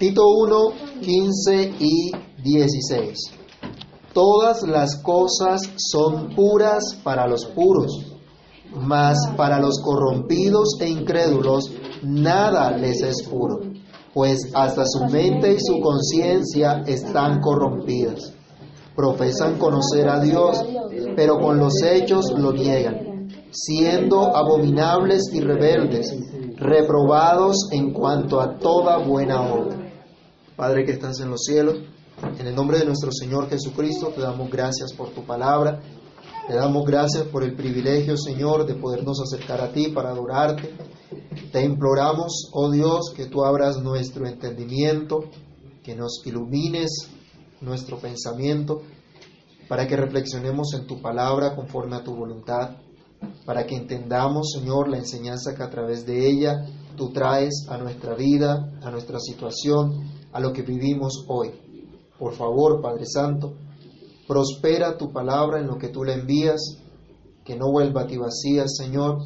Tito 1, 15 y 16. Todas las cosas son puras para los puros, mas para los corrompidos e incrédulos nada les es puro, pues hasta su mente y su conciencia están corrompidas. Profesan conocer a Dios, pero con los hechos lo niegan, siendo abominables y rebeldes, reprobados en cuanto a toda buena obra. Padre que estás en los cielos, en el nombre de nuestro Señor Jesucristo te damos gracias por tu palabra, te damos gracias por el privilegio, Señor, de podernos acercar a ti para adorarte. Te imploramos, oh Dios, que tú abras nuestro entendimiento, que nos ilumines nuestro pensamiento, para que reflexionemos en tu palabra conforme a tu voluntad, para que entendamos, Señor, la enseñanza que a través de ella tú traes a nuestra vida, a nuestra situación, a lo que vivimos hoy. Por favor, Padre Santo, prospera tu palabra en lo que tú le envías, que no vuelva a ti vacía, Señor,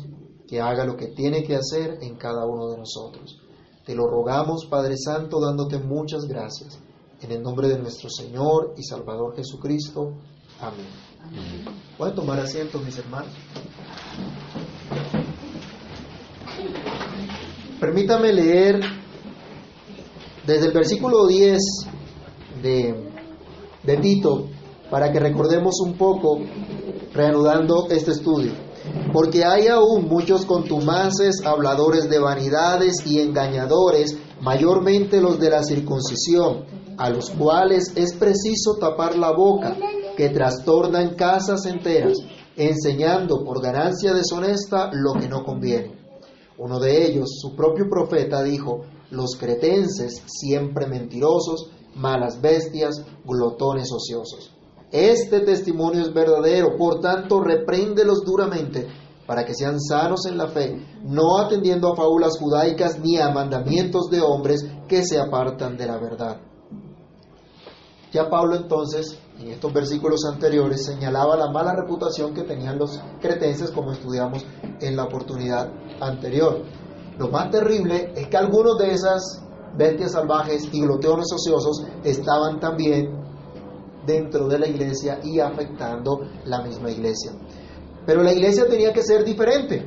que haga lo que tiene que hacer en cada uno de nosotros. Te lo rogamos, Padre Santo, dándote muchas gracias. En el nombre de nuestro Señor y Salvador Jesucristo. Amén. ¿Pueden tomar asiento, mis hermanos? Permítame leer desde el versículo 10 de, de Tito para que recordemos un poco, reanudando este estudio. Porque hay aún muchos contumaces, habladores de vanidades y engañadores, mayormente los de la circuncisión, a los cuales es preciso tapar la boca, que trastornan casas enteras, enseñando por ganancia deshonesta lo que no conviene. Uno de ellos, su propio profeta, dijo, los cretenses, siempre mentirosos, malas bestias, glotones ociosos. Este testimonio es verdadero, por tanto, repréndelos duramente para que sean sanos en la fe, no atendiendo a fábulas judaicas ni a mandamientos de hombres que se apartan de la verdad. Ya Pablo entonces, en estos versículos anteriores, señalaba la mala reputación que tenían los cretenses, como estudiamos en la oportunidad anterior. Lo más terrible es que algunos de esas bestias salvajes y gloteones ociosos estaban también dentro de la iglesia y afectando la misma iglesia. Pero la iglesia tenía que ser diferente.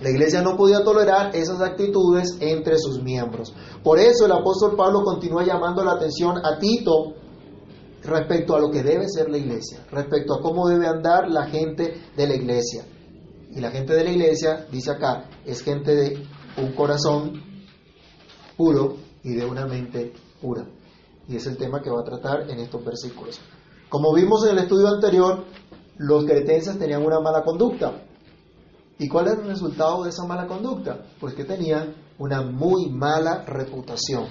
La iglesia no podía tolerar esas actitudes entre sus miembros. Por eso el apóstol Pablo continúa llamando la atención a Tito respecto a lo que debe ser la iglesia, respecto a cómo debe andar la gente de la iglesia. Y la gente de la iglesia, dice acá, es gente de un corazón puro y de una mente pura. Y es el tema que va a tratar en estos versículos. Como vimos en el estudio anterior, los cretenses tenían una mala conducta. ¿Y cuál era el resultado de esa mala conducta? Pues que tenían una muy mala reputación.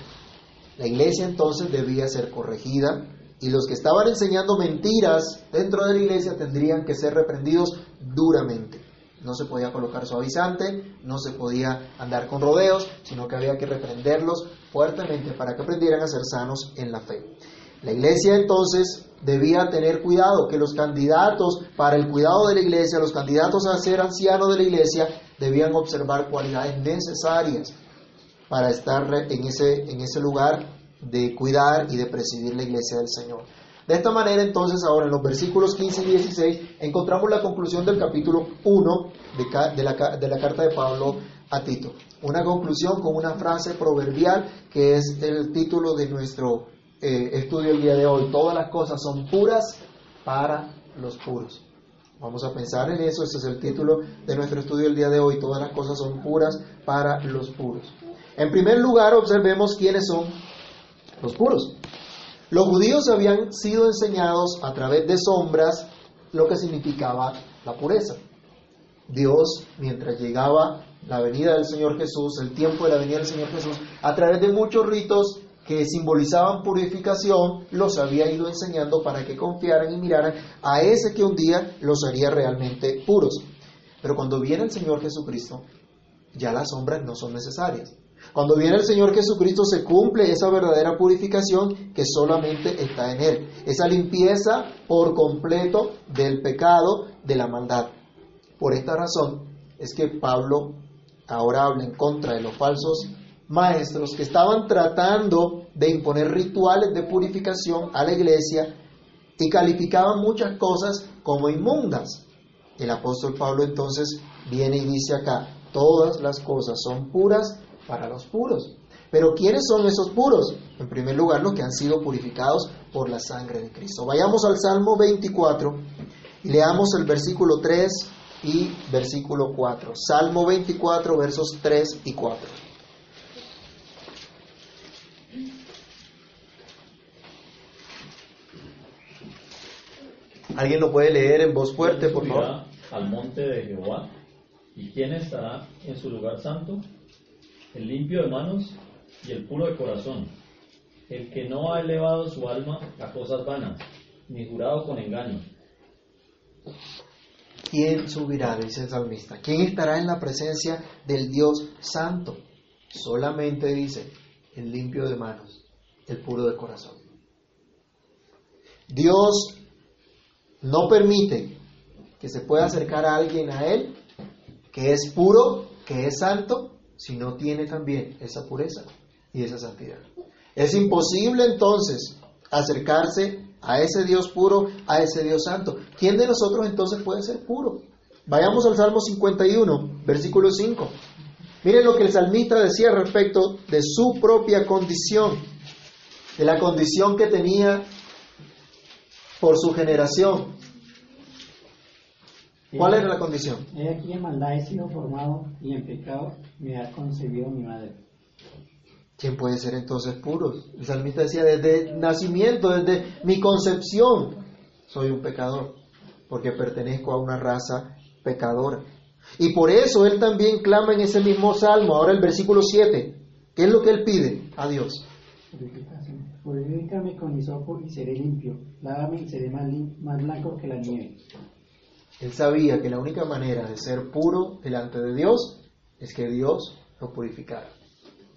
La iglesia entonces debía ser corregida y los que estaban enseñando mentiras dentro de la iglesia tendrían que ser reprendidos duramente. No se podía colocar suavizante, no se podía andar con rodeos, sino que había que reprenderlos fuertemente para que aprendieran a ser sanos en la fe. La iglesia entonces debía tener cuidado, que los candidatos para el cuidado de la iglesia, los candidatos a ser ancianos de la iglesia, debían observar cualidades necesarias para estar en ese, en ese lugar de cuidar y de presidir la iglesia del Señor. De esta manera, entonces, ahora en los versículos 15 y 16, encontramos la conclusión del capítulo 1 de, la, carta de Pablo a Tito. Una conclusión con una frase proverbial que es el título de nuestro eh, estudio el día de hoy. Todas las cosas son puras para los puros. Vamos a pensar en eso, ese es el título de nuestro estudio el día de hoy. Todas las cosas son puras para los puros. En primer lugar, observemos quiénes son los puros. Los judíos habían sido enseñados a través de sombras lo que significaba la pureza. Dios, mientras llegaba la venida del Señor Jesús, el tiempo de la venida del Señor Jesús, a través de muchos ritos que simbolizaban purificación, los había ido enseñando para que confiaran y miraran a ese que un día los haría realmente puros. Pero cuando viene el Señor Jesucristo, ya las sombras no son necesarias. Cuando viene el Señor Jesucristo se cumple esa verdadera purificación que solamente está en Él. Esa limpieza por completo del pecado, de la maldad. Por esta razón es que Pablo ahora habla en contra de los falsos maestros que estaban tratando de imponer rituales de purificación a la iglesia y calificaban muchas cosas como inmundas. El apóstol Pablo entonces viene y dice acá, todas las cosas son puras para los puros. Pero ¿quiénes son esos puros? En primer lugar, los que han sido purificados por la sangre de Cristo. Vayamos al Salmo 24 y leamos el versículo 3 y versículo 4. Salmo 24, versos 3 y 4. ¿Alguien lo puede leer en voz fuerte, por favor? Al monte de Jehová. ¿Y quién estará en su lugar santo? El limpio de manos y el puro de corazón. El que no ha elevado su alma a cosas vanas, ni jurado con engaño. ¿Quién subirá, dice el salmista? ¿Quién estará en la presencia del Dios santo? Solamente dice el limpio de manos, el puro de corazón. Dios no permite que se pueda acercar a alguien a Él que es puro, que es santo, si no tiene también esa pureza y esa santidad. Es imposible entonces acercarse a ese Dios puro, a ese Dios santo. ¿Quién de nosotros entonces puede ser puro? Vayamos al Salmo 51, versículo 5. Miren lo que el salmista decía respecto de su propia condición, de la condición que tenía por su generación. ¿Cuál era la condición? He aquí en maldad he sido formado y en pecado me ha concebido mi madre. ¿Quién puede ser entonces puro? El salmista decía, desde nacimiento, desde mi concepción, soy un pecador, porque pertenezco a una raza pecadora. Y por eso él también clama en ese mismo salmo, ahora el versículo 7. ¿Qué es lo que él pide a Dios? Purifícame con hisopo y seré limpio. Lávame y seré más, más blanco que la nieve. Él sabía que la única manera de ser puro delante de Dios es que Dios lo purificara,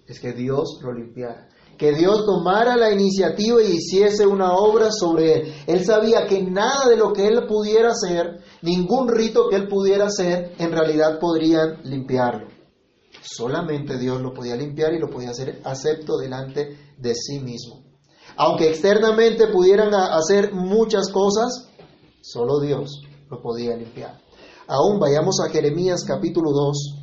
es que Dios lo limpiara, que Dios tomara la iniciativa y hiciese una obra sobre él. Él sabía que nada de lo que él pudiera hacer, ningún rito que él pudiera hacer, en realidad podrían limpiarlo. Solamente Dios lo podía limpiar y lo podía hacer acepto delante de sí mismo. Aunque externamente pudieran hacer muchas cosas, solo Dios lo podía limpiar. Aún vayamos a Jeremías capítulo 2,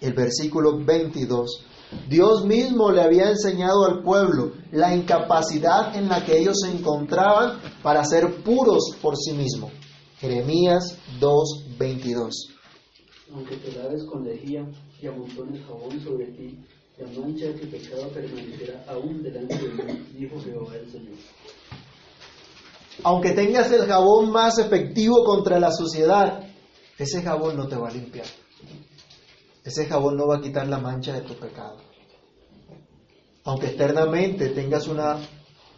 el versículo 22. Dios mismo le había enseñado al pueblo la incapacidad en la que ellos se encontraban para ser puros por sí mismos. Jeremías 2, 22. Aunque te laves con lejía y amontones jabón sobre ti, la mancha de tu pecado permanecerá aún delante de mí, dijo Jehová el Señor aunque tengas el jabón más efectivo contra la suciedad, ese jabón no te va a limpiar. Ese jabón no va a quitar la mancha de tu pecado. Aunque externamente tengas una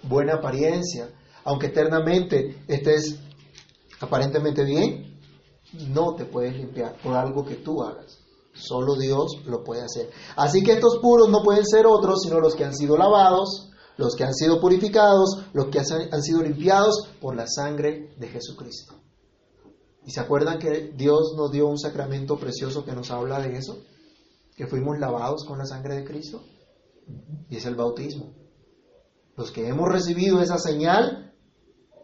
buena apariencia, aunque externamente estés aparentemente bien, no te puedes limpiar por algo que tú hagas. Solo Dios lo puede hacer. Así que estos puros no pueden ser otros, sino los que han sido lavados, los que han sido purificados, los que han sido limpiados por la sangre de Jesucristo. ¿Y se acuerdan que Dios nos dio un sacramento precioso que nos habla de eso? Que fuimos lavados con la sangre de Cristo. Y es el bautismo. Los que hemos recibido esa señal,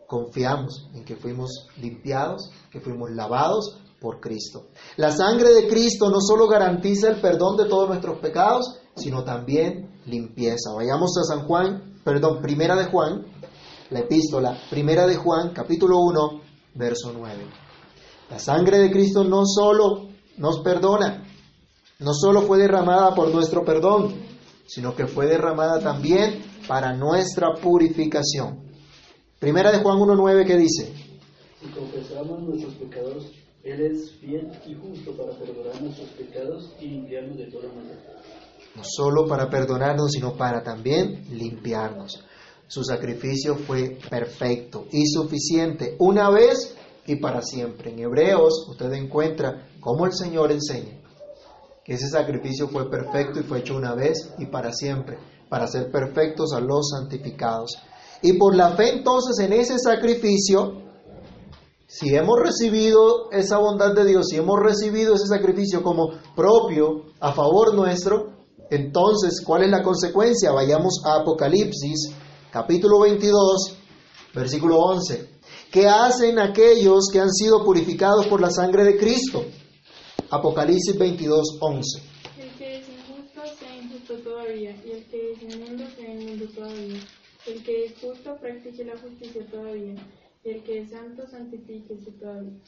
confiamos en que fuimos limpiados, que fuimos lavados por Cristo. La sangre de Cristo no solo garantiza el perdón de todos nuestros pecados, sino también limpieza. Vayamos a San Juan, perdón, primera de Juan, la epístola, primera de Juan, capítulo 1, verso 9. La sangre de Cristo no solo nos perdona, no solo fue derramada por nuestro perdón, sino que fue derramada también para nuestra purificación. Primera de Juan 1.9 que dice, si confesamos nuestros pecados, Él es fiel y justo para perdonar nuestros pecados y limpiarnos de toda maldad no solo para perdonarnos, sino para también limpiarnos. Su sacrificio fue perfecto y suficiente una vez y para siempre. En Hebreos usted encuentra cómo el Señor enseña que ese sacrificio fue perfecto y fue hecho una vez y para siempre, para ser perfectos a los santificados. Y por la fe entonces en ese sacrificio, si hemos recibido esa bondad de Dios, si hemos recibido ese sacrificio como propio a favor nuestro, Entonces, ¿cuál es la consecuencia? Vayamos a Apocalipsis, capítulo 22, versículo 11. ¿Qué hacen aquellos que han sido purificados por la sangre de Cristo? Apocalipsis 22, 11. El que es injusto sea injusto todavía, y el que es inmundo sea inmundo todavía. El que es justo practique la justicia todavía, y el que es santo santifíquese todavía.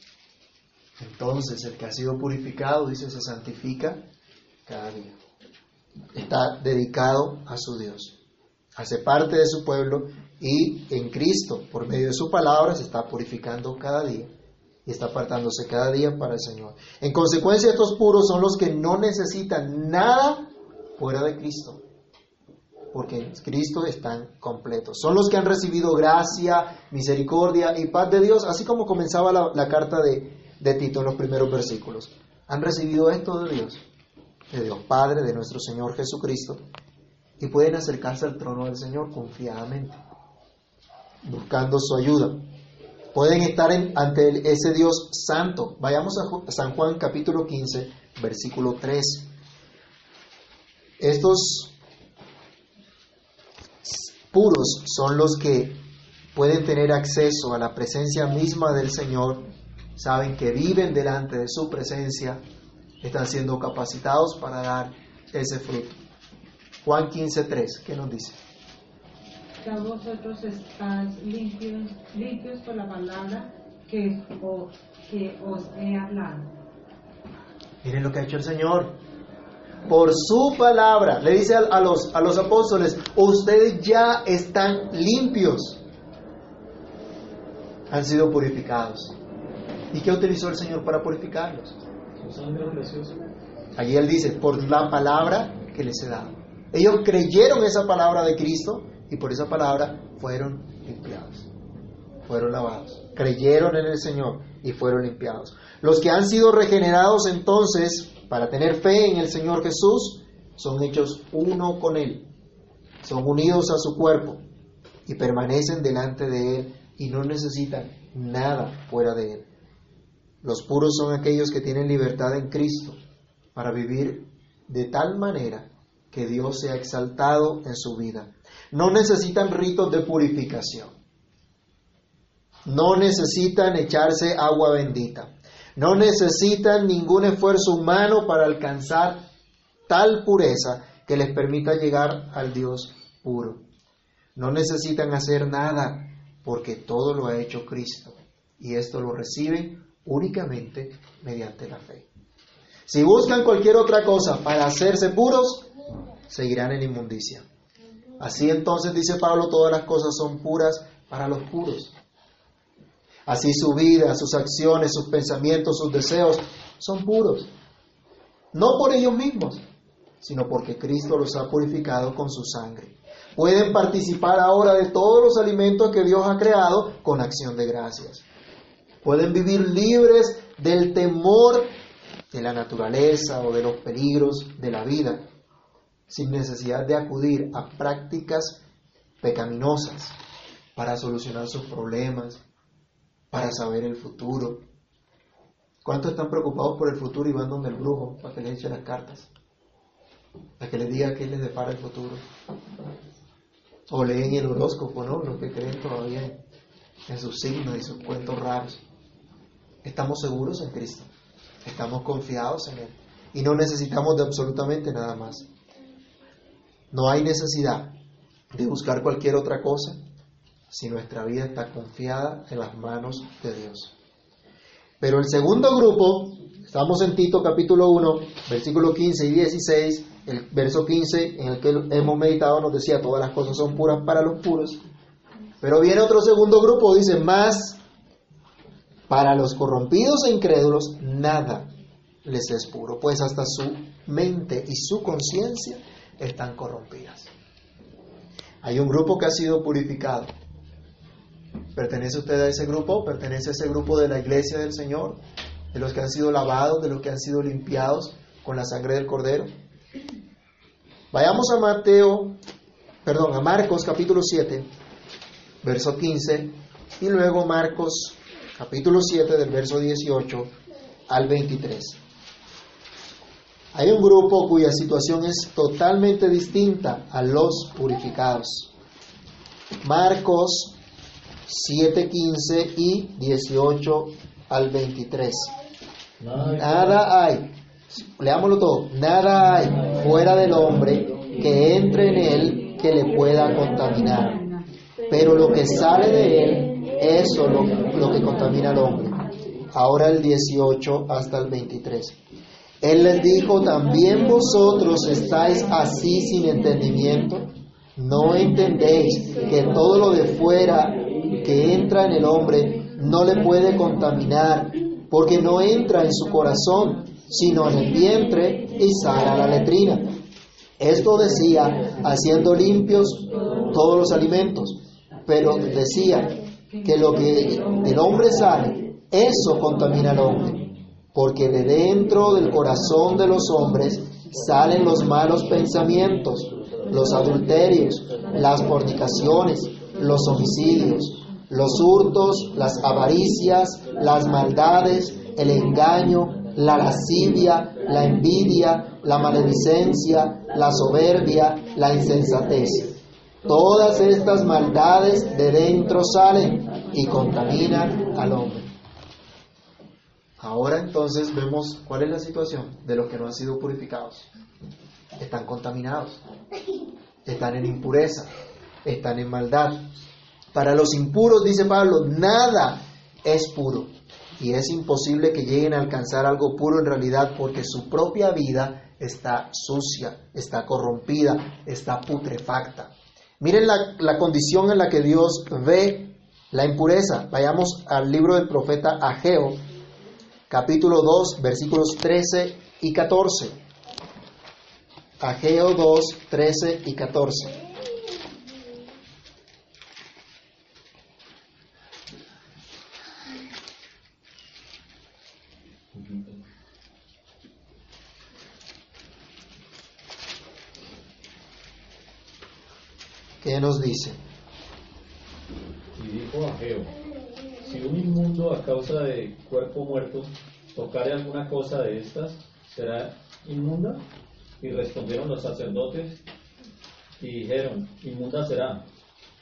Entonces, el que ha sido purificado, dice, se santifica cada día. Está dedicado a su Dios. Hace parte de su pueblo y en Cristo, por medio de su palabra, se está purificando cada día y está apartándose cada día para el Señor. En consecuencia, estos puros son los que no necesitan nada fuera de Cristo, porque en Cristo están completos. Son los que han recibido gracia, misericordia y paz de Dios, así como comenzaba la, carta de, de Tito en los primeros versículos. Han recibido esto de Dios, de Dios Padre, de nuestro Señor Jesucristo, y pueden acercarse al trono del Señor confiadamente, buscando su ayuda. Pueden estar ante ese Dios santo. Vayamos a San Juan capítulo 15, versículo 3. Estos puros son los que pueden tener acceso a la presencia misma del Señor, saben que viven delante de su presencia, están siendo capacitados para dar ese fruto. Juan 15:3, ¿qué nos dice? Ya vosotros estáis limpios, limpios por la palabra que, o- que os he hablado. Miren lo que ha hecho el Señor. Por su palabra, le dice a, a los, a los apóstoles, ustedes ya están limpios. Han sido purificados. ¿Y qué utilizó el Señor para purificarlos? Allí Él dice, por la palabra que les he dado. Ellos creyeron esa palabra de Cristo y por esa palabra fueron limpiados. Fueron lavados. Creyeron en el Señor y fueron limpiados. Los que han sido regenerados entonces, para tener fe en el Señor Jesús, son hechos uno con Él. Son unidos a su cuerpo y permanecen delante de Él y no necesitan nada fuera de Él. Los puros son aquellos que tienen libertad en Cristo para vivir de tal manera que Dios sea exaltado en su vida. No necesitan ritos de purificación. No necesitan echarse agua bendita. No necesitan ningún esfuerzo humano para alcanzar tal pureza que les permita llegar al Dios puro. No necesitan hacer nada porque todo lo ha hecho Cristo y esto lo reciben únicamente mediante la fe. Si buscan cualquier otra cosa para hacerse puros, seguirán en inmundicia. Así entonces, dice Pablo, todas las cosas son puras para los puros. Así su vida, sus acciones, sus pensamientos, sus deseos son puros. No por ellos mismos, sino porque Cristo los ha purificado con su sangre. Pueden participar ahora de todos los alimentos que Dios ha creado con acción de gracias. Pueden vivir libres del temor de la naturaleza o de los peligros de la vida, sin necesidad de acudir a prácticas pecaminosas para solucionar sus problemas, para saber el futuro. ¿Cuántos están preocupados por el futuro y van donde el brujo para que les eche las cartas? Para que les diga qué les depara el futuro. O leen el horóscopo, ¿no? Los que creen todavía en, sus signos y sus cuentos raros. Estamos seguros en Cristo. Estamos confiados en Él. Y no necesitamos de absolutamente nada más. No hay necesidad de buscar cualquier otra cosa si nuestra vida está confiada en las manos de Dios. Pero el segundo grupo, estamos en Tito capítulo 1, versículo 15 y 16, el verso 15 en el que hemos meditado nos decía, todas las cosas son puras para los puros. Pero viene otro segundo grupo, dice, más para los corrompidos e incrédulos, nada les es puro, pues hasta su mente y su conciencia están corrompidas. Hay un grupo que ha sido purificado. ¿Pertenece usted a ese grupo? ¿Pertenece a ese grupo de la iglesia del Señor? ¿De los que han sido lavados, de los que han sido limpiados con la sangre del Cordero? Vayamos a Mateo, perdón, a Marcos capítulo 7, verso 15, y luego Marcos capítulo 7 del verso 18 al 23. Hay un grupo cuya situación es totalmente distinta a los purificados. Marcos 7:15 y 18 al 23. Nada hay, leámoslo todo, nada hay fuera del hombre que entre en él que le pueda contaminar. Pero lo que sale de él, eso lo, lo que contamina al hombre. Ahora el 18 hasta el 23. Él les dijo, también vosotros estáis así sin entendimiento. No entendéis que todo lo de fuera que entra en el hombre no le puede contaminar, porque no entra en su corazón, sino en el vientre y sale a la letrina. Esto decía, haciendo limpios todos los alimentos, pero decía que lo que del hombre sale, eso contamina al hombre, porque de dentro del corazón de los hombres salen los malos pensamientos, los adulterios, las fornicaciones, los homicidios, los hurtos, las avaricias, las maldades, el engaño, la lascivia, la envidia, la maledicencia, la soberbia, la insensatez. Todas estas maldades de dentro salen y contaminan al hombre. Ahora entonces vemos cuál es la situación de los que no han sido purificados. Están contaminados, están en impureza, están en maldad. Para los impuros, dice Pablo, nada es puro. Y es imposible que lleguen a alcanzar algo puro en realidad porque su propia vida está sucia, está corrompida, está putrefacta. Miren la, la condición en la que Dios ve la impureza. Vayamos al libro del profeta Ageo, capítulo 2, versículos 13 y 14. Ageo 2, 13 y 14. ¿Qué nos dice? Y dijo Ageo, si un inmundo a causa de cuerpo muerto tocare alguna cosa de estas, ¿será inmunda? Y respondieron los sacerdotes y dijeron, inmunda será.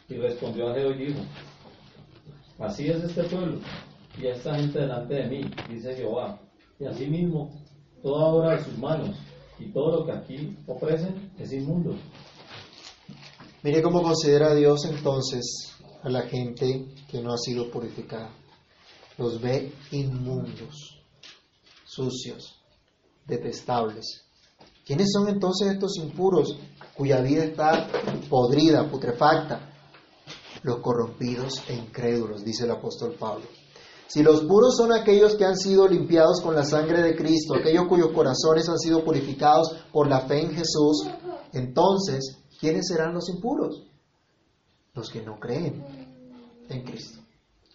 Y respondió Ageo y dijo, así es este pueblo y esta gente delante de mí, dice Jehová. Y asimismo, toda obra de sus manos y todo lo que aquí ofrecen es inmundo. Mire cómo considera Dios entonces a la gente que no ha sido purificada. Los ve inmundos, sucios, detestables. ¿Quiénes son entonces estos impuros cuya vida está podrida, putrefacta? Los corrompidos e incrédulos, dice el apóstol Pablo. Si los puros son aquellos que han sido limpiados con la sangre de Cristo, aquellos cuyos corazones han sido purificados por la fe en Jesús, entonces, ¿quiénes serán los impuros? Los que no creen en Cristo,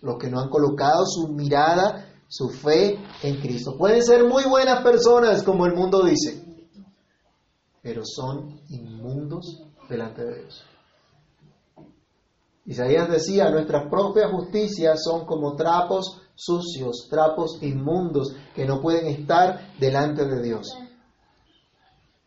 los que no han colocado su mirada, su fe en Cristo. Pueden ser muy buenas personas, como el mundo dice, pero son inmundos delante de Dios. Isaías decía, nuestras propias justicias son como trapos sucios, trapos inmundos que no pueden estar delante de Dios.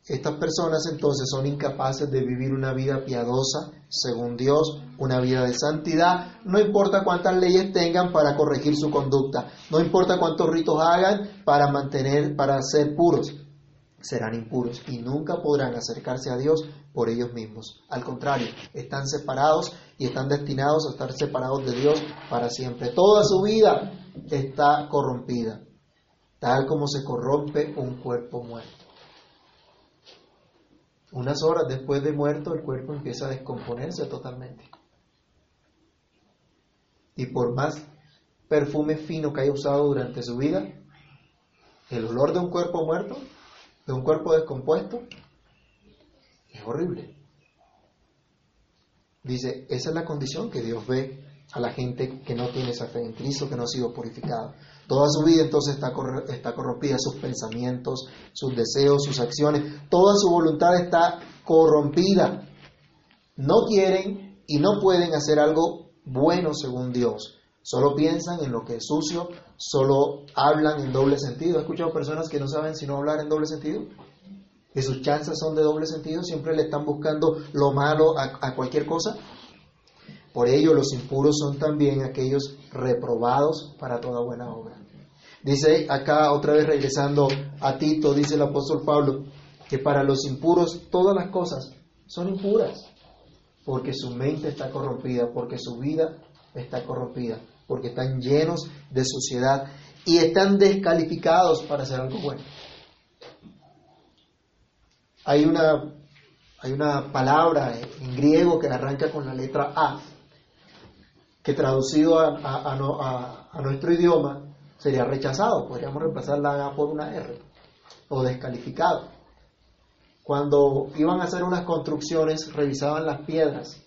Estas personas entonces son incapaces de vivir una vida piadosa, según Dios, una vida de santidad, no importa cuántas leyes tengan para corregir su conducta, no importa cuántos ritos hagan para mantener, para ser puros, serán impuros y nunca podrán acercarse a Dios por ellos mismos. Al contrario, están separados y están destinados a estar separados de Dios para siempre. Toda su vida está corrompida, tal como se corrompe un cuerpo muerto. Unas horas después de muerto el cuerpo empieza a descomponerse totalmente. Y por más perfume fino que haya usado durante su vida, el olor de un cuerpo muerto, de un cuerpo descompuesto, es horrible. Dice, esa es la condición que Dios ve a la gente que no tiene esa fe en Cristo, que no ha sido purificada. Toda su vida entonces está, está corrompida, sus pensamientos, sus deseos, sus acciones, toda su voluntad está corrompida. No quieren y no pueden hacer algo bueno según Dios. Solo piensan en lo que es sucio, solo hablan en doble sentido. ¿He escuchado personas que no saben si no hablar en doble sentido? que sus chanzas son de doble sentido, siempre le están buscando lo malo a, a cualquier cosa. Por ello los impuros son también aquellos reprobados para toda buena obra. Dice acá otra vez regresando a Tito, dice el apóstol Pablo, que para los impuros todas las cosas son impuras, porque su mente está corrompida, porque su vida está corrompida, porque están llenos de suciedad y están descalificados para hacer algo bueno. Hay una, hay una palabra en griego que arranca con la letra A, que traducido a, nuestro idioma sería rechazado. Podríamos reemplazar la A por una R o descalificado. Cuando iban a hacer unas construcciones, revisaban las piedras.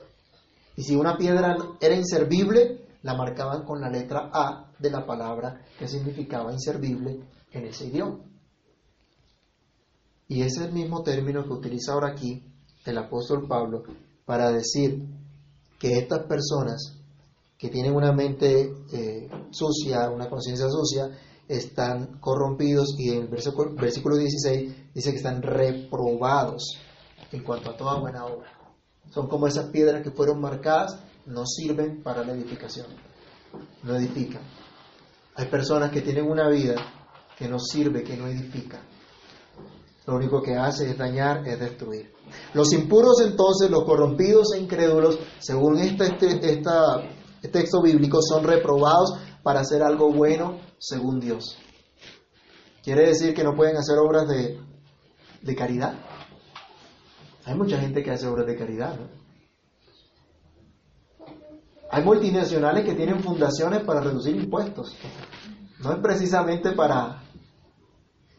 Y si una piedra era inservible, la marcaban con la letra A de la palabra que significaba inservible en ese idioma. Y es el mismo término que utiliza ahora aquí el apóstol Pablo para decir que estas personas que tienen una mente eh, sucia, una conciencia sucia, están corrompidos y en el versículo, versículo 16 dice que están reprobados en cuanto a toda buena obra. Son como esas piedras que fueron marcadas, no sirven para la edificación, no edifican. Hay personas que tienen una vida que no sirve, que no edifica. Lo único que hace es dañar, es destruir. Los impuros entonces, los corrompidos e incrédulos, según este, este, esta- este texto bíblico, son reprobados para hacer algo bueno según Dios. Quiere decir que no pueden hacer obras de, de caridad. Hay mucha gente que hace obras de caridad. Hay multinacionales que tienen fundaciones para reducir impuestos. No es precisamente para,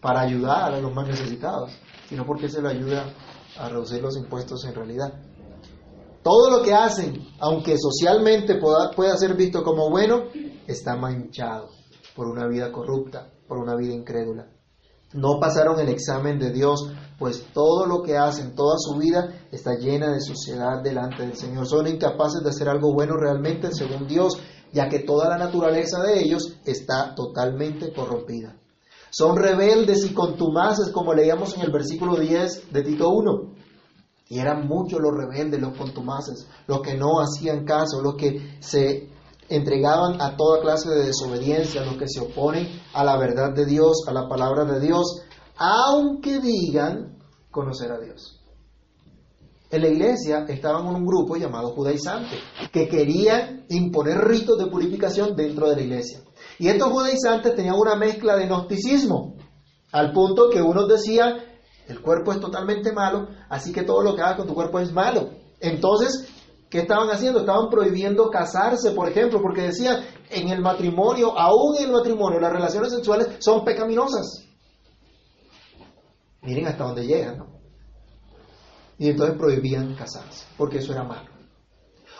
para ayudar a los más necesitados, sino porque se lo ayuda a reducir los impuestos en realidad. Todo lo que hacen, aunque socialmente pueda, ser visto como bueno, está manchado por una vida corrupta, por una vida incrédula. No pasaron el examen de Dios, pues todo lo que hacen, toda su vida está llena de suciedad delante del Señor. Son incapaces de hacer algo bueno realmente según Dios, ya que toda la naturaleza de ellos está totalmente corrompida. Son rebeldes y contumaces, como leíamos en el versículo 10 de Tito 1. Y eran muchos los rebeldes, los contumaces, los que no hacían caso, los que se entregaban a toda clase de desobediencia, los que se oponen a la verdad de Dios, a la palabra de Dios, aunque digan conocer a Dios. En la iglesia estaban un grupo llamado judaizantes, que querían imponer ritos de purificación dentro de la iglesia. Y estos judaizantes tenían una mezcla de gnosticismo, al punto que unos decían, el cuerpo es totalmente malo, así que todo lo que hagas con tu cuerpo es malo. Entonces, ¿qué estaban haciendo? Estaban prohibiendo casarse, por ejemplo, porque decían, en el matrimonio, aún en el matrimonio, las relaciones sexuales son pecaminosas. Miren hasta dónde llegan, ¿no? Y entonces prohibían casarse, porque eso era malo.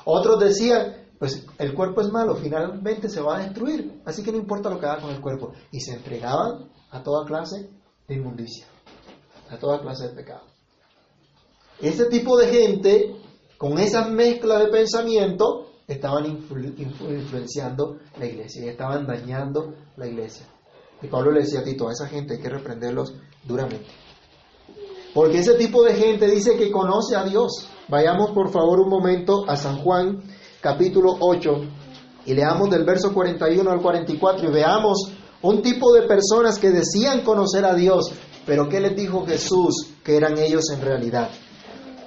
Otros decían, pues el cuerpo es malo, finalmente se va a destruir, así que no importa lo que haga con el cuerpo. Y se entregaban a toda clase de inmundicia, a toda clase de pecado. Ese tipo de gente, con esa mezcla de pensamiento, estaban influ- influ- influenciando la iglesia y estaban dañando la iglesia. Y Pablo le decía a Tito, a esa gente hay que reprenderlos duramente. Porque ese tipo de gente dice que conoce a Dios. Vayamos por favor un momento a San Juan capítulo 8 y leamos del verso 41 al 44 y veamos un tipo de personas que decían conocer a Dios, pero ¿qué les dijo Jesús que eran ellos en realidad?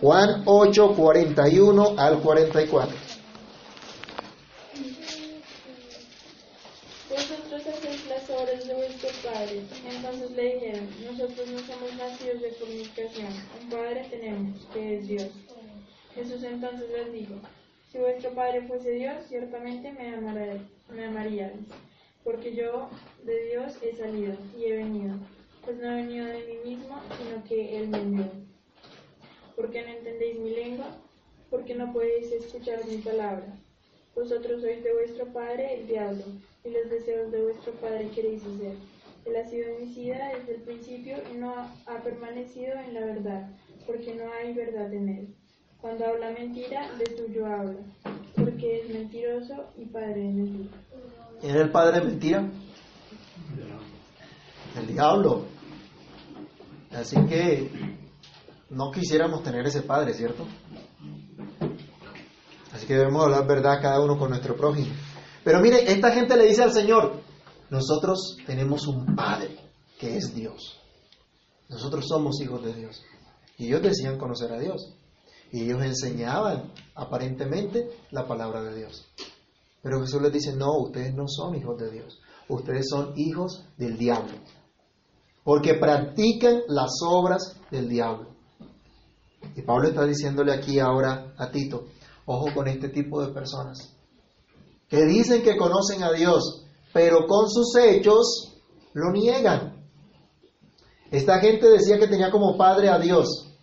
Juan 8, 41 al 44. Vosotros hacéis las obras de vuestro Padre. Entonces le dijeron, nosotros no somos nacidos de fornicación, un Padre tenemos, que es Dios. Jesús entonces les dijo, si vuestro Padre fuese Dios, ciertamente me, amaré- me amaríais, porque yo de Dios he salido y he venido, pues no he venido de mí mismo, sino que Él me envió. ¿Por qué no entendéis mi lengua? ¿Por qué no podéis escuchar mi palabra? Vosotros sois de vuestro padre el diablo, y los deseos de vuestro padre queréis hacer. Él ha sido homicida desde el principio y no ha permanecido en la verdad, porque no hay verdad en él. Cuando habla mentira, de suyo habla, porque es mentiroso y padre de mentira. ¿Era el padre de mentira? El diablo. Así que no quisiéramos tener ese padre, ¿cierto? Así que debemos hablar verdad cada uno con nuestro prójimo. Pero mire, esta gente le dice al Señor, nosotros tenemos un Padre que es Dios. Nosotros somos hijos de Dios. Y ellos decían conocer a Dios. Y ellos enseñaban aparentemente la palabra de Dios. Pero Jesús les dice, no, ustedes no son hijos de Dios. Ustedes son hijos del diablo. Porque practican las obras del diablo. Y Pablo está diciéndole aquí ahora a Tito, ojo con este tipo de personas que dicen que conocen a Dios, pero con sus hechos lo niegan. Esta gente decía que tenía como padre a Dios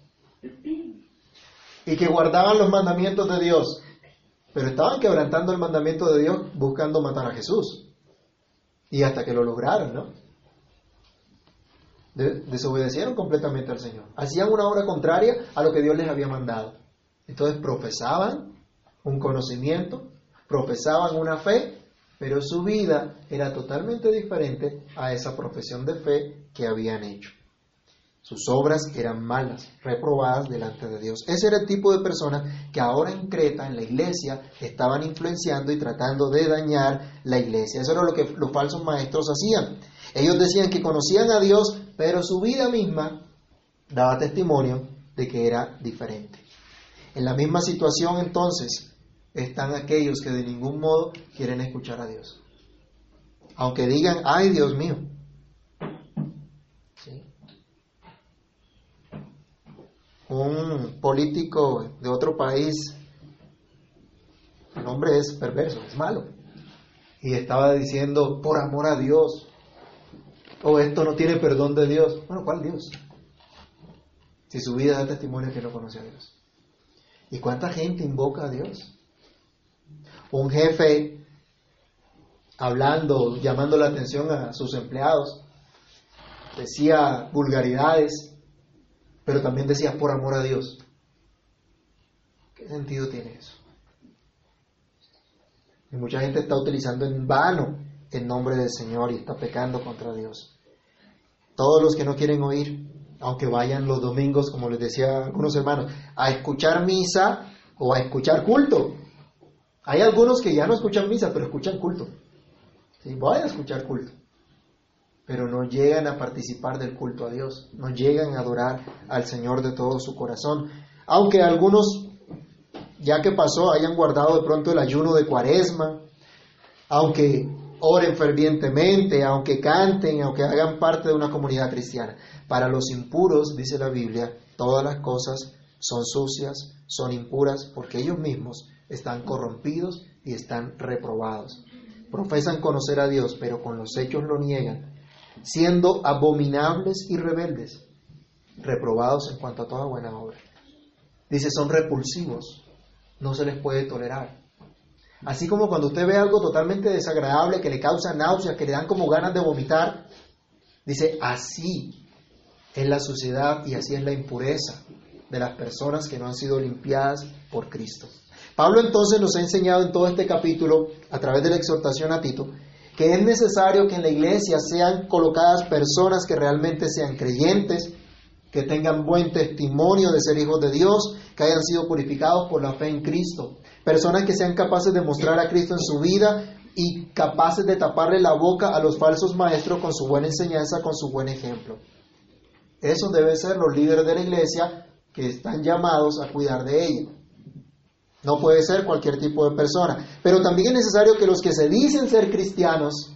y que guardaban los mandamientos de Dios, pero estaban quebrantando el mandamiento de Dios buscando matar a Jesús. Y hasta que lo lograron, ¿no? Desobedecieron completamente al Señor. Hacían una obra contraria a lo que Dios les había mandado. Entonces profesaban un conocimiento, profesaban una fe, pero su vida era totalmente diferente a esa profesión de fe que habían hecho. Sus obras eran malas, reprobadas delante de Dios. Ese era el tipo de personas que ahora en Creta, en la iglesia, estaban influenciando y tratando de dañar la iglesia. Eso era lo que los falsos maestros hacían. Ellos decían que conocían a Dios, pero su vida misma daba testimonio de que era diferente. En la misma situación entonces están aquellos que de ningún modo quieren escuchar a Dios. Aunque digan, ay Dios mío. Un político de otro país, el hombre es perverso, es malo. Y estaba diciendo, por amor a Dios, o esto no tiene perdón de Dios. Bueno, ¿cuál Dios? Si su vida da testimonio que no conoce a Dios. ¿Y cuánta gente invoca a Dios? Un jefe hablando, llamando la atención a sus empleados, decía vulgaridades, pero también decía por amor a Dios. ¿Qué sentido tiene eso? Y mucha gente está utilizando en vano el nombre del Señor y está pecando contra Dios. Todos los que no quieren oír, aunque vayan los domingos, como les decía algunos hermanos, a escuchar misa o a escuchar culto. Hay algunos que ya no escuchan misa, pero escuchan culto. ¿Sí? Vayan a escuchar culto. Pero no llegan a participar del culto a Dios. No llegan a adorar al Señor de todo su corazón. Aunque algunos, ya que pasó, hayan guardado de pronto el ayuno de cuaresma. Aunque oren fervientemente, aunque canten, aunque hagan parte de una comunidad cristiana. Para los impuros, dice la Biblia, todas las cosas son sucias, son impuras, porque ellos mismos están corrompidos y están reprobados. Profesan conocer a Dios, pero con los hechos lo niegan, siendo abominables y rebeldes, reprobados en cuanto a toda buena obra. Dice, son repulsivos, no se les puede tolerar. Así como cuando usted ve algo totalmente desagradable que le causa náuseas, que le dan como ganas de vomitar, dice, así es la suciedad y así es la impureza de las personas que no han sido limpiadas por Cristo. Pablo entonces nos ha enseñado en todo este capítulo, a través de la exhortación a Tito, que es necesario que en la iglesia sean colocadas personas que realmente sean creyentes, que tengan buen testimonio de ser hijos de Dios, que hayan sido purificados por la fe en Cristo, Personas que sean capaces de mostrar a Cristo en su vida y capaces de taparle la boca a los falsos maestros con su buena enseñanza, con su buen ejemplo. Esos deben ser los líderes de la iglesia que están llamados a cuidar de ella. No puede ser cualquier tipo de persona. Pero también es necesario que los que se dicen ser cristianos,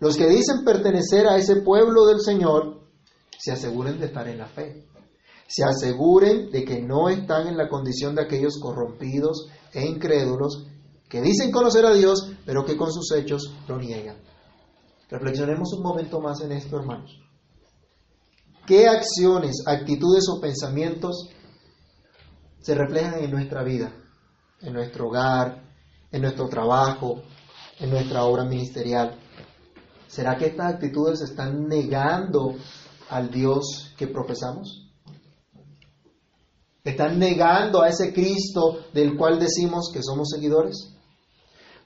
los que dicen pertenecer a ese pueblo del Señor, se aseguren de estar en la fe. Se aseguren de que no están en la condición de aquellos corrompidos, e incrédulos que dicen conocer a Dios, pero que con sus hechos lo niegan. Reflexionemos un momento más en esto, hermanos. ¿Qué acciones, actitudes o pensamientos se reflejan en nuestra vida, en nuestro hogar, en nuestro trabajo, en nuestra obra ministerial? ¿Será que estas actitudes están negando al Dios que profesamos? ¿Están negando a ese Cristo del cual decimos que somos seguidores?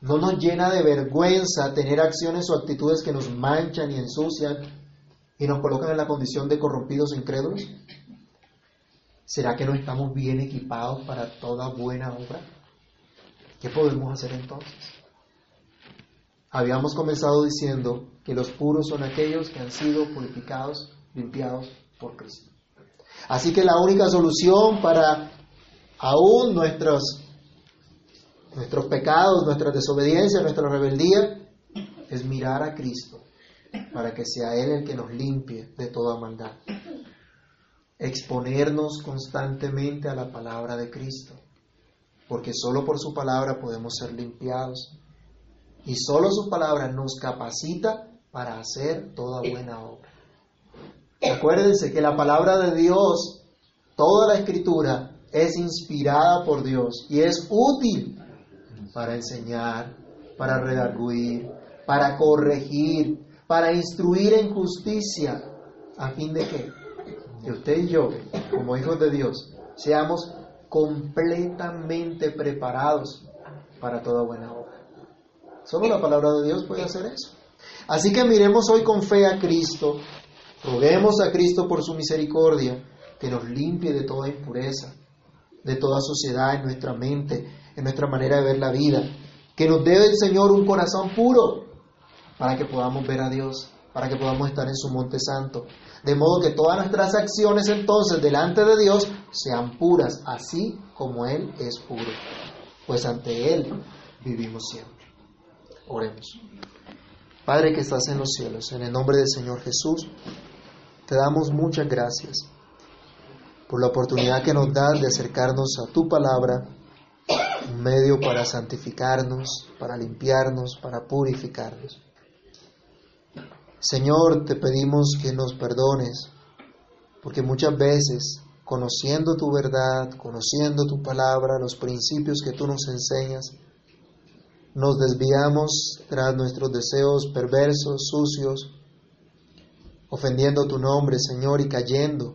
¿No nos llena de vergüenza tener acciones o actitudes que nos manchan y ensucian y nos colocan en la condición de corrompidos e incrédulos? ¿Será que no estamos bien equipados para toda buena obra? ¿Qué podemos hacer entonces? Habíamos comenzado diciendo que los puros son aquellos que han sido purificados, limpiados por Cristo. Así que la única solución para aún nuestros, nuestros pecados, nuestra desobediencia, nuestra rebeldía, es mirar a Cristo para que sea Él el que nos limpie de toda maldad. Exponernos constantemente a la palabra de Cristo, porque solo por su palabra podemos ser limpiados. Y solo su palabra nos capacita para hacer toda buena obra. Acuérdense que la palabra de Dios, toda la escritura, es inspirada por Dios y es útil para enseñar, para redarguir, para corregir, para instruir en justicia, a fin de que, que usted y yo, como hijos de Dios, seamos completamente preparados para toda buena obra. Solo la palabra de Dios puede hacer eso. Así que miremos hoy con fe a Cristo, roguemos a Cristo por su misericordia, que nos limpie de toda impureza, de toda sociedad en nuestra mente, en nuestra manera de ver la vida, que nos dé el Señor un corazón puro, para que podamos ver a Dios, para que podamos estar en su monte santo. De modo que todas nuestras acciones entonces delante de Dios sean puras, así como Él es puro. Pues ante Él vivimos siempre. Oremos. Padre que estás en los cielos, en el nombre del Señor Jesús, te damos muchas gracias por la oportunidad que nos das de acercarnos a tu palabra, un medio para santificarnos, para limpiarnos, para purificarnos. Señor, te pedimos que nos perdones, porque muchas veces, conociendo tu verdad, conociendo tu palabra, los principios que tú nos enseñas, nos desviamos tras nuestros deseos perversos, sucios, ofendiendo tu nombre, Señor, y cayendo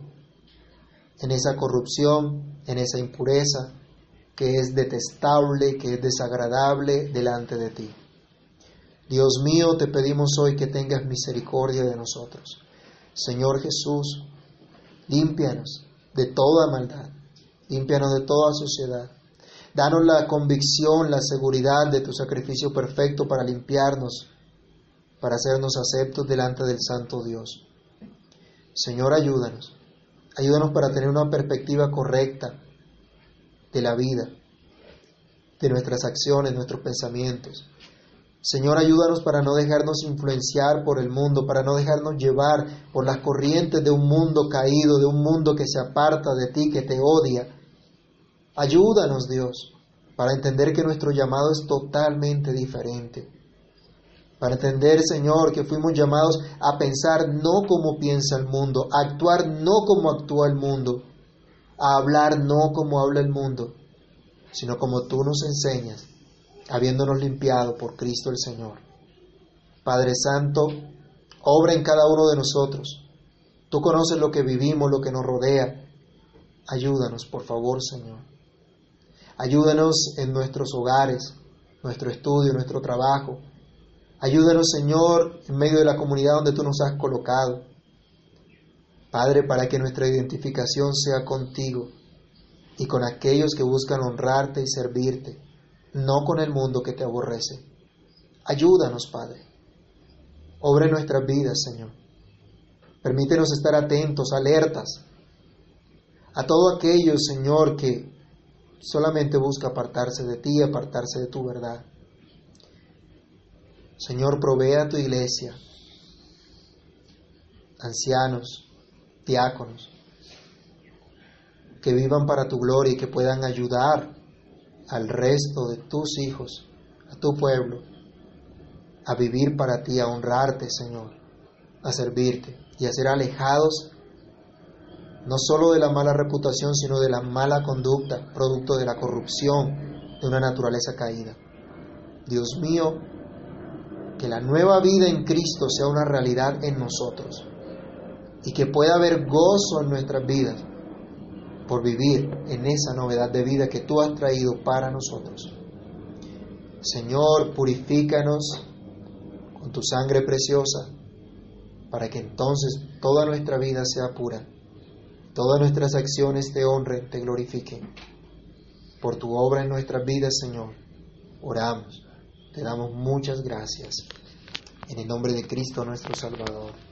en esa corrupción, en esa impureza que es detestable, que es desagradable delante de ti. Dios mío, te pedimos hoy que tengas misericordia de nosotros. Señor Jesús, límpianos de toda maldad, límpianos de toda suciedad. Danos la convicción, la seguridad de tu sacrificio perfecto para limpiarnos, para hacernos aceptos delante del Santo Dios. Señor, ayúdanos. Ayúdanos para tener una perspectiva correcta de la vida, de nuestras acciones, nuestros pensamientos. Señor, ayúdanos para no dejarnos influenciar por el mundo, para no dejarnos llevar por las corrientes de un mundo caído, de un mundo que se aparta de ti, que te odia. Ayúdanos, Dios, para entender que nuestro llamado es totalmente diferente. Para entender, Señor, que fuimos llamados a pensar no como piensa el mundo, a actuar no como actúa el mundo, a hablar no como habla el mundo, sino como tú nos enseñas habiéndonos limpiado por Cristo el Señor. Padre Santo, obra en cada uno de nosotros. Tú conoces lo que vivimos, lo que nos rodea. Ayúdanos, por favor, Señor. Ayúdanos en nuestros hogares, nuestro estudio, nuestro trabajo. Ayúdanos, Señor, en medio de la comunidad donde tú nos has colocado. Padre, para que nuestra identificación sea contigo y con aquellos que buscan honrarte y servirte no con el mundo que te aborrece. Ayúdanos, Padre. Obra en nuestras vidas, Señor. Permítenos estar atentos, alertas a todo aquello, Señor, que solamente busca apartarse de ti, apartarse de tu verdad. Señor, provee a tu iglesia, ancianos, diáconos, que vivan para tu gloria y que puedan ayudar al resto de tus hijos, a tu pueblo, a vivir para ti, a honrarte, Señor, a servirte y a ser alejados no solo de la mala reputación, sino de la mala conducta, producto de la corrupción de una naturaleza caída. Dios mío, que la nueva vida en Cristo sea una realidad en nosotros y que pueda haber gozo en nuestras vidas por vivir en esa novedad de vida que tú has traído para nosotros. Señor, purifícanos con tu sangre preciosa, para que entonces toda nuestra vida sea pura todas nuestras acciones te honren, te glorifiquen. Por tu obra en nuestras vidas, Señor, oramos, te damos muchas gracias. En el nombre de Cristo nuestro Salvador.